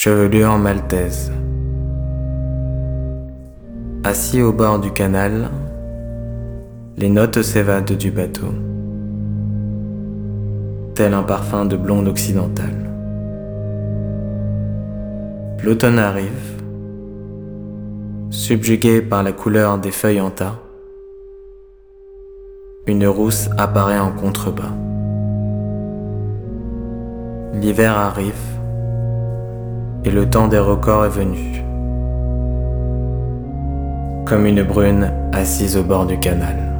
chevelure maltaise. Assis au bord du canal, les notes s'évadent du bateau, tel un parfum de blonde occidentale. L'automne arrive, subjugué par la couleur des feuilles en tas. Une rousse apparaît en contrebas. L'hiver arrive et le temps des records est venu. Comme une brune assise au bord du canal.